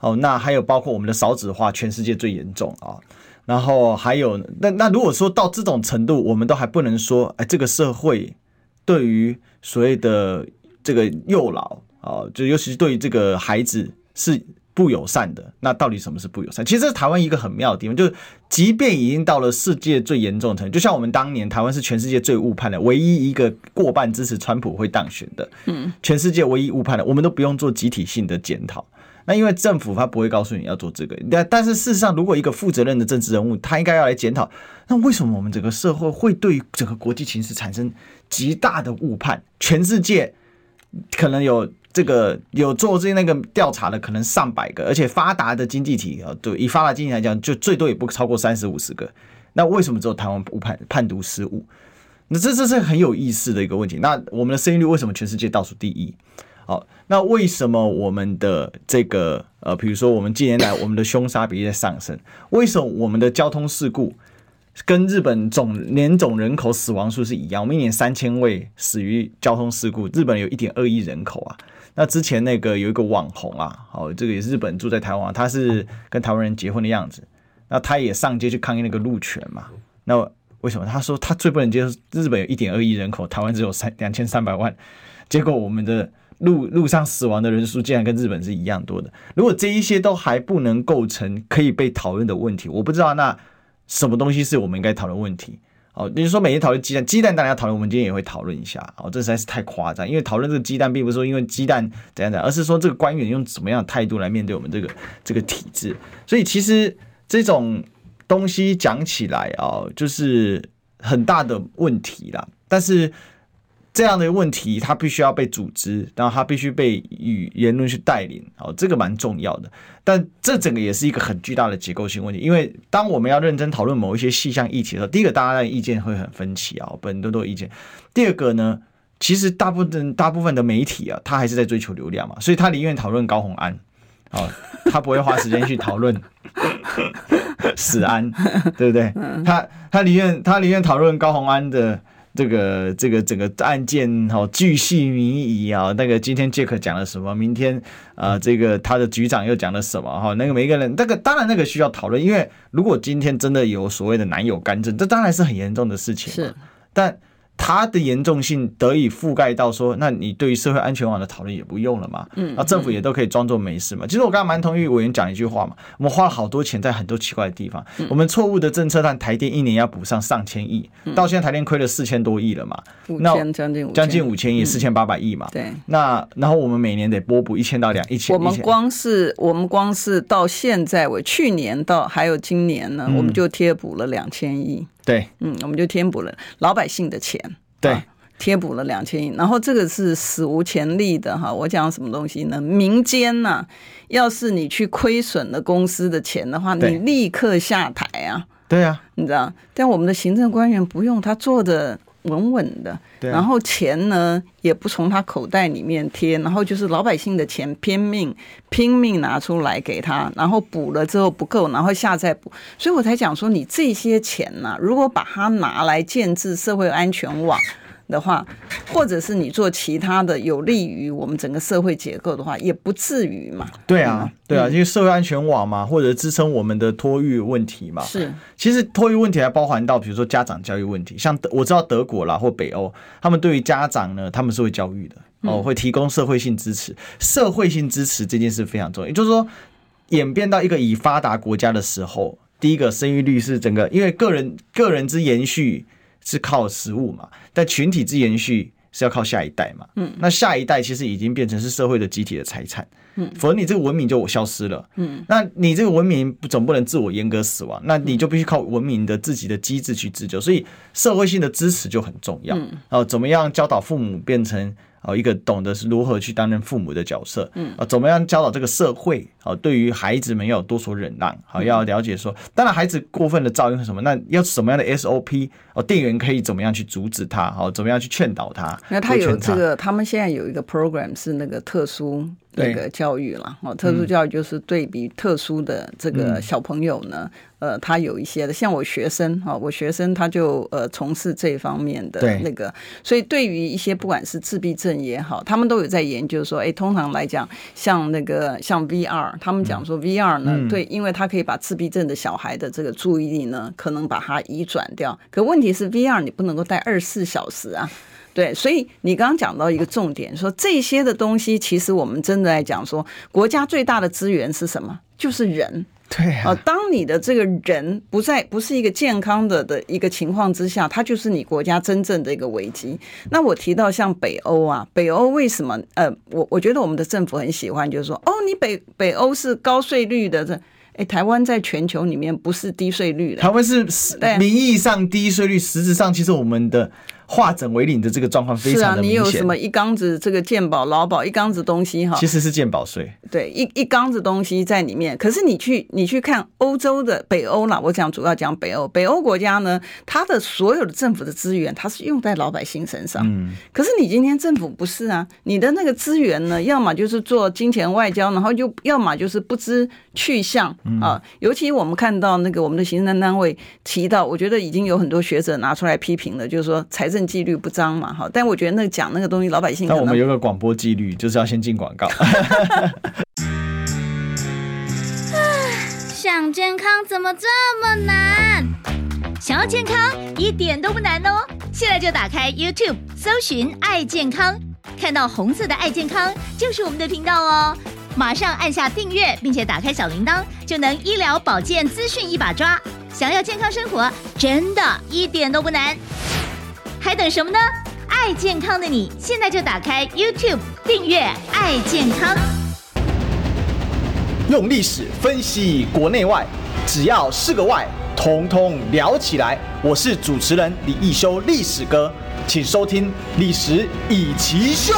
哦，那还有包括我们的少子化，全世界最严重啊。然后还有，那那如果说到这种程度，我们都还不能说，哎，这个社会。对于所谓的这个幼老啊，就尤其是对于这个孩子是不友善的，那到底什么是不友善？其实台湾一个很妙的地方，就是即便已经到了世界最严重的程度，就像我们当年台湾是全世界最误判的，唯一一个过半支持川普会当选的，嗯，全世界唯一误判的，我们都不用做集体性的检讨。那因为政府他不会告诉你要做这个，但但是事实上，如果一个负责任的政治人物，他应该要来检讨，那为什么我们整个社会会对整个国际情势产生极大的误判？全世界可能有这个有做这那个调查的，可能上百个，而且发达的经济体啊，对，以发达经济来讲，就最多也不超过三十五十个。那为什么只有台湾误判判读失误？那这这是很有意思的一个问题。那我们的生育率为什么全世界倒数第一？好，那为什么我们的这个呃，比如说我们近年来我们的凶杀比例在上升，为什么我们的交通事故跟日本总年总人口死亡数是一样？我们一年三千位死于交通事故，日本有一点二亿人口啊。那之前那个有一个网红啊，好，这个也是日本住在台湾，他是跟台湾人结婚的样子，那他也上街去抗议那个路权嘛。那为什么？他说他最不能接受日本有一点二亿人口，台湾只有三两千三百万，结果我们的。路路上死亡的人数竟然跟日本是一样多的。如果这一些都还不能构成可以被讨论的问题，我不知道那什么东西是我们应该讨论问题。哦，比如说每天讨论鸡蛋，鸡蛋大家讨论，我们今天也会讨论一下。哦，这实在是太夸张，因为讨论这个鸡蛋，并不是说因为鸡蛋怎样怎样，而是说这个官员用什么样的态度来面对我们这个这个体制。所以其实这种东西讲起来啊，就是很大的问题啦。但是。这样的问题，它必须要被组织，然后它必须被与言论去带领，哦，这个蛮重要的。但这整个也是一个很巨大的结构性问题，因为当我们要认真讨论某一些细项议题的时候，第一个大家的意见会很分歧啊，很多都有意见。第二个呢，其实大部分大部分的媒体啊，他还是在追求流量嘛，所以他宁愿讨论高虹安，哦，他不会花时间去讨论史安，对不对？他他宁愿他宁愿讨论高虹安的。这个这个整个案件哈，巨细靡遗啊，那个今天杰克讲了什么？明天啊、呃，这个他的局长又讲了什么？哈，那个每一个人，那个当然那个需要讨论，因为如果今天真的有所谓的男友干政，这当然是很严重的事情。是，但。它的严重性得以覆盖到说，那你对于社会安全网的讨论也不用了嘛？嗯，那政府也都可以装作没事嘛。其实我刚刚蛮同意委员讲一句话嘛，我们花了好多钱在很多奇怪的地方，我们错误的政策让台电一年要补上上千亿，到现在台电亏了四千多亿了嘛？那将近将近五千亿，四千八百亿嘛？对。那然后我们每年得拨补一千到两一千。我
们光是我们光是到现在为去年到还有今年呢，我们就贴补了两千亿。
对，
嗯，我们就填补了老百姓的钱，
对，
贴补了两千亿，然后这个是史无前例的哈。我讲什么东西呢？民间呐、啊，要是你去亏损了公司的钱的话，你立刻下台啊。
对啊，
你知道？但我们的行政官员不用，他做的稳稳的，然后钱呢也不从他口袋里面贴，然后就是老百姓的钱拼命拼命拿出来给他，然后补了之后不够，然后下再补，所以我才讲说，你这些钱呢、啊，如果把它拿来建制社会安全网。的话，或者是你做其他的有利于我们整个社会结构的话，也不至于嘛。
对啊，对啊，因为社会安全网嘛，或者支撑我们的托育问题嘛。
是，
其实托育问题还包含到，比如说家长教育问题，像德我知道德国啦或北欧，他们对于家长呢，他们是会教育的哦，会提供社会性支持。社会性支持这件事非常重要，也就是说，演变到一个已发达国家的时候，第一个生育率是整个，因为个人个人之延续。是靠食物嘛，但群体之延续是要靠下一代嘛。嗯，那下一代其实已经变成是社会的集体的财产。嗯，否则你这个文明就消失了。嗯，那你这个文明总不能自我阉割死亡，那你就必须靠文明的自己的机制去自救。所以社会性的支持就很重要。嗯，哦，怎么样教导父母变成？哦，一个懂得是如何去担任父母的角色，嗯，啊，怎么样教导这个社会？啊，对于孩子们要有多所忍让，好，要了解说，当然孩子过分的噪音是什么？那要什么样的 SOP？哦，店员可以怎么样去阻止他？好，怎么样去劝导他？
那他有这个，他们现在有一个 program 是那个特殊那个教育了，哦，特殊教育就是对比特殊的这个小朋友呢。呃，他有一些的，像我学生哈，我学生他就呃从事这方面的那个，所以对于一些不管是自闭症也好，他们都有在研究说，哎，通常来讲，像那个像 VR，他们讲说 VR 呢，嗯、对，因为他可以把自闭症的小孩的这个注意力呢，可能把它移转掉。可问题是 VR 你不能够戴二十四小时啊，对，所以你刚刚讲到一个重点，说这些的东西，其实我们真的来讲说，国家最大的资源是什么？就是人。
对啊，
当你的这个人不在，不是一个健康的的一个情况之下，它就是你国家真正的一个危机。那我提到像北欧啊，北欧为什么？呃，我我觉得我们的政府很喜欢，就是说，哦，你北北欧是高税率的，这，哎，台湾在全球里面不是低税率的，
台湾是名义上低税率，实质上其实我们的。化整为零的这个状况非常的明显。是啊，你有
什么一缸子这个健保、劳保一缸子东西哈？
其实是健保税。
对，一一缸子东西在里面。可是你去你去看欧洲的北欧啦，我讲主要讲北欧，北欧国家呢，它的所有的政府的资源，它是用在老百姓身上。嗯。可是你今天政府不是啊，你的那个资源呢，要么就是做金钱外交，然后就要么就是不知去向啊。尤其我们看到那个我们的行政单位提到，我觉得已经有很多学者拿出来批评了，就是说财政。纪律不彰嘛，哈，但我觉得那讲那个东西，老百姓。
那我们有个广播纪律，就是要先进广告。
想健康怎么这么难？想要健康一点都不难哦！现在就打开 YouTube，搜寻“爱健康”，看到红色的“爱健康”就是我们的频道哦。马上按下订阅，并且打开小铃铛，就能医疗保健资讯一把抓。想要健康生活，真的一点都不难。还等什么呢？爱健康的你，现在就打开 YouTube 订阅“爱健康”，
用历史分析国内外，只要是个“外”，统统聊起来。我是主持人李一修，历史哥，请收听《历史以奇秀》。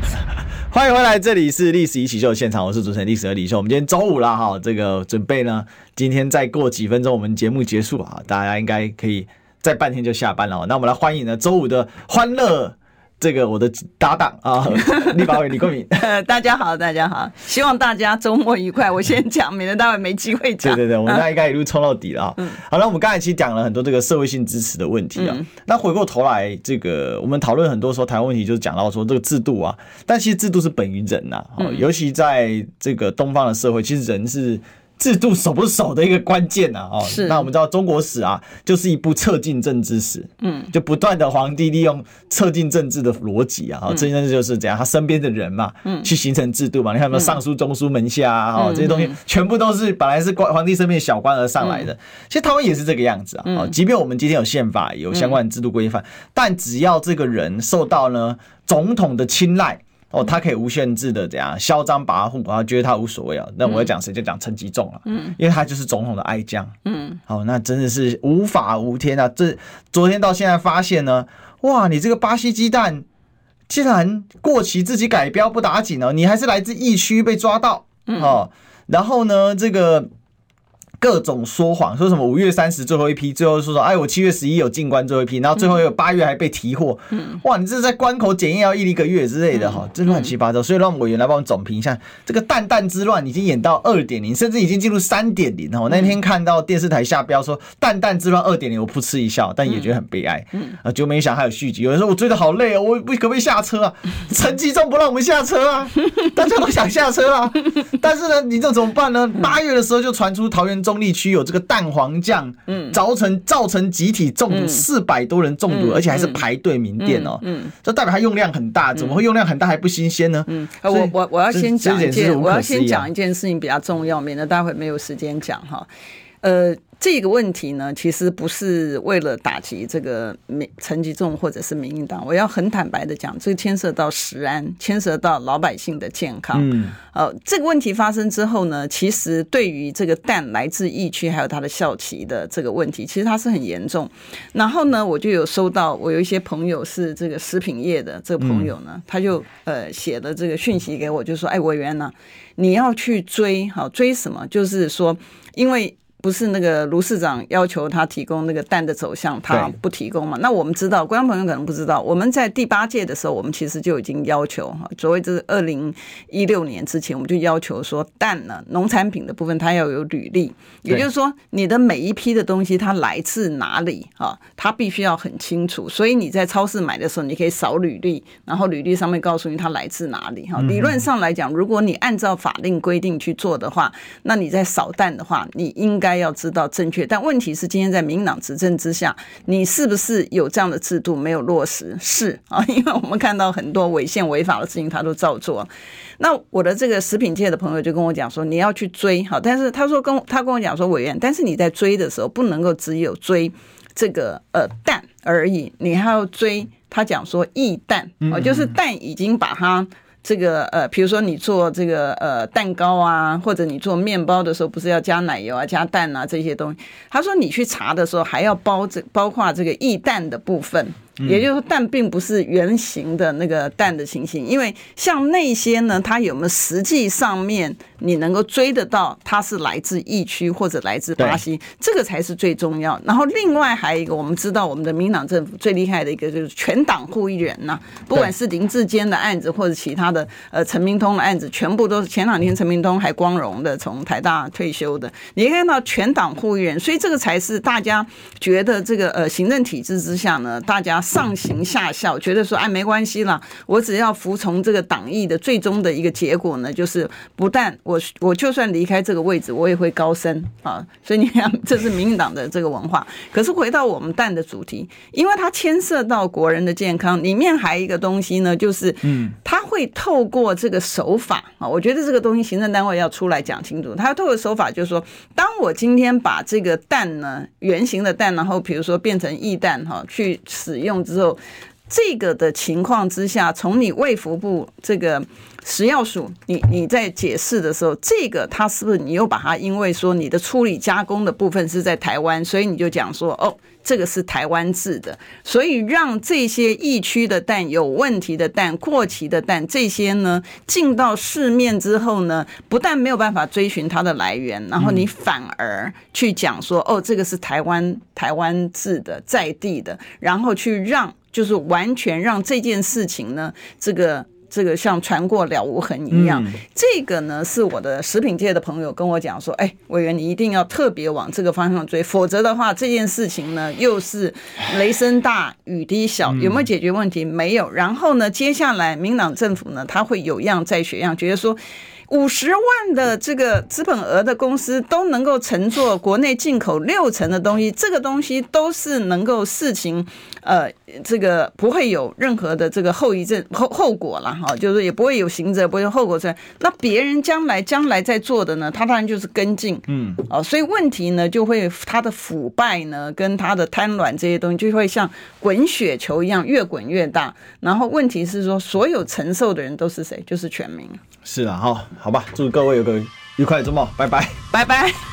欢迎回来，这里是《历史易起秀》的现场，我是主持人历史和李修。我们今天周五了哈，这个准备呢，今天再过几分钟，我们节目结束啊，大家应该可以。再半天就下班了，那我们来欢迎呢周五的欢乐，这个我的搭档啊，立法委李桂敏。
大家好，大家好，希望大家周末愉快。我先讲，免得待会没机会讲。
对对对，我们大家应该一路冲到底了啊。嗯、好了，我们刚才其实讲了很多这个社会性支持的问题啊。嗯、那回过头来，这个我们讨论很多时候台湾问题，就是讲到说这个制度啊，但其实制度是本于人呐、尤其在这个东方的社会，其实人是。制度守不守的一个关键呐，哦，是。那我们知道中国史啊，就是一部策进政治史，嗯，就不断的皇帝利用策进政治的逻辑啊，哦，策进政治就是怎样，他身边的人嘛，嗯，去形成制度嘛。你看有没有尚书、中书、门下啊，哦，这些东西全部都是本来是官皇帝身边小官而上来的。其实台湾也是这个样子啊，哦，即便我们今天有宪法有相关的制度规范，但只要这个人受到呢总统的青睐。哦，他可以无限制的这样嚣张跋扈，然后觉得他无所谓啊。那我要讲谁就讲陈吉仲了，嗯，因为他就是总统的爱将，嗯，好，那真的是无法无天啊。这昨天到现在发现呢，哇，你这个巴西鸡蛋竟然过期自己改标不打紧哦，你还是来自疫区被抓到，哦，然后呢，这个各种说谎，说什么五月三十最后一批，最后说说哎我七月十一有进关最后一批，然后最后有八月还被提货，嗯、哇你这是在关口检验要一一个月之类的哈，这乱七八糟。所以让委员来帮我总评一下，这个蛋蛋之乱已经演到二点零，甚至已经进入三点零。我那天看到电视台下标说蛋蛋之乱二点零，我噗嗤一笑，但也觉得很悲哀。啊，就没想还有续集。有人说我追的好累哦，我可不可以下车啊？陈吉仲不让我们下车啊，大家都想下车啊，但是呢，你这怎么办呢？八月的时候就传出桃园中坜区有这个蛋黄酱，嗯，造成造成集体中毒，四百多人中毒，而且还是排队名店哦，嗯，这代表它用量很大，怎么会用量很大还不新鲜呢？嗯，
我我我要先讲一件，我要先讲一件事情比较重要，免得待会没有时间讲哈，呃。这个问题呢，其实不是为了打击这个民陈吉仲或者是民进党。我要很坦白的讲，这个牵涉到食安，牵涉到老百姓的健康。嗯，呃，这个问题发生之后呢，其实对于这个蛋来自疫区还有它的校旗的这个问题，其实它是很严重。然后呢，我就有收到，我有一些朋友是这个食品业的这个朋友呢，他就呃写的这个讯息给我，就说：“哎，委员呢，你要去追，好追什么？就是说，因为。”不是那个卢市长要求他提供那个蛋的走向，他不提供嘛？那我们知道，观众朋友可能不知道，我们在第八届的时候，我们其实就已经要求哈，所谓这是二零一六年之前，我们就要求说蛋呢，农产品的部分它要有履历，也就是说你的每一批的东西它来自哪里啊，它必须要很清楚。所以你在超市买的时候，你可以扫履历，然后履历上面告诉你它来自哪里哈。理论上来讲，如果你按照法令规定去做的话，那你在扫蛋的话，你应该。要知道正确，但问题是今天在民进党执政之下，你是不是有这样的制度没有落实？是 啊，因为我们看到很多违宪违法的事情，他都照做。那我的这个食品界的朋友就跟我讲说，你要去追好，但是他说跟他跟我讲说，委员，但是你在追的时候不能够只有追这个呃蛋而已，你还要追他讲说异蛋哦，就是蛋已经把它。这个呃，比如说你做这个呃蛋糕啊，或者你做面包的时候，不是要加奶油啊、加蛋啊这些东西？他说你去查的时候还要包这包括这个易蛋的部分。也就是说，蛋并不是圆形的那个蛋的情形，因为像那些呢，它有没有实际上面你能够追得到它是来自疫区或者来自巴西，这个才是最重要。然后另外还有一个，我们知道我们的民党政府最厉害的一个就是全党护一人呐，不管是林志坚的案子或者其他的呃陈明通的案子，全部都是前两天陈明通还光荣的从台大退休的，你看到全党护一人，所以这个才是大家觉得这个呃行政体制之下呢，大家。上行下效，觉得说哎没关系啦，我只要服从这个党意的最终的一个结果呢，就是不但我我就算离开这个位置，我也会高升啊。所以你看，这是民进党的这个文化。可是回到我们蛋的主题，因为它牵涉到国人的健康，里面还有一个东西呢，就是嗯，它会透过这个手法啊，我觉得这个东西行政单位要出来讲清楚。它透过手法就是说，当我今天把这个蛋呢，圆形的蛋，然后比如说变成液蛋哈，去使用。之后，这个的情况之下，从你卫福部这个食药署，你你在解释的时候，这个它是不是你又把它，因为说你的处理加工的部分是在台湾，所以你就讲说哦。这个是台湾制的，所以让这些疫区的蛋、有问题的蛋、过期的蛋，这些呢进到市面之后呢，不但没有办法追寻它的来源，然后你反而去讲说，哦，这个是台湾台湾制的在地的，然后去让就是完全让这件事情呢，这个。这个像船过了无痕一样，嗯、这个呢是我的食品界的朋友跟我讲说，哎，委员你一定要特别往这个方向追，否则的话这件事情呢又是雷声大雨滴小，有没有解决问题？没有。然后呢，接下来民党政府呢，他会有样再学样，觉得说。五十万的这个资本额的公司都能够乘坐国内进口六成的东西，这个东西都是能够事情，呃，这个不会有任何的这个后遗症后后果了哈，就是也不会有刑责，不会有后果出来。那别人将来将来在做的呢，他当然就是跟进，嗯，哦，所以问题呢就会他的腐败呢跟他的贪婪这些东西就会像滚雪球一样越滚越大。然后问题是说，所有承受的人都是谁？就是全民。
是啊，好，好吧，祝各位有个愉快的周末，拜拜，
拜拜。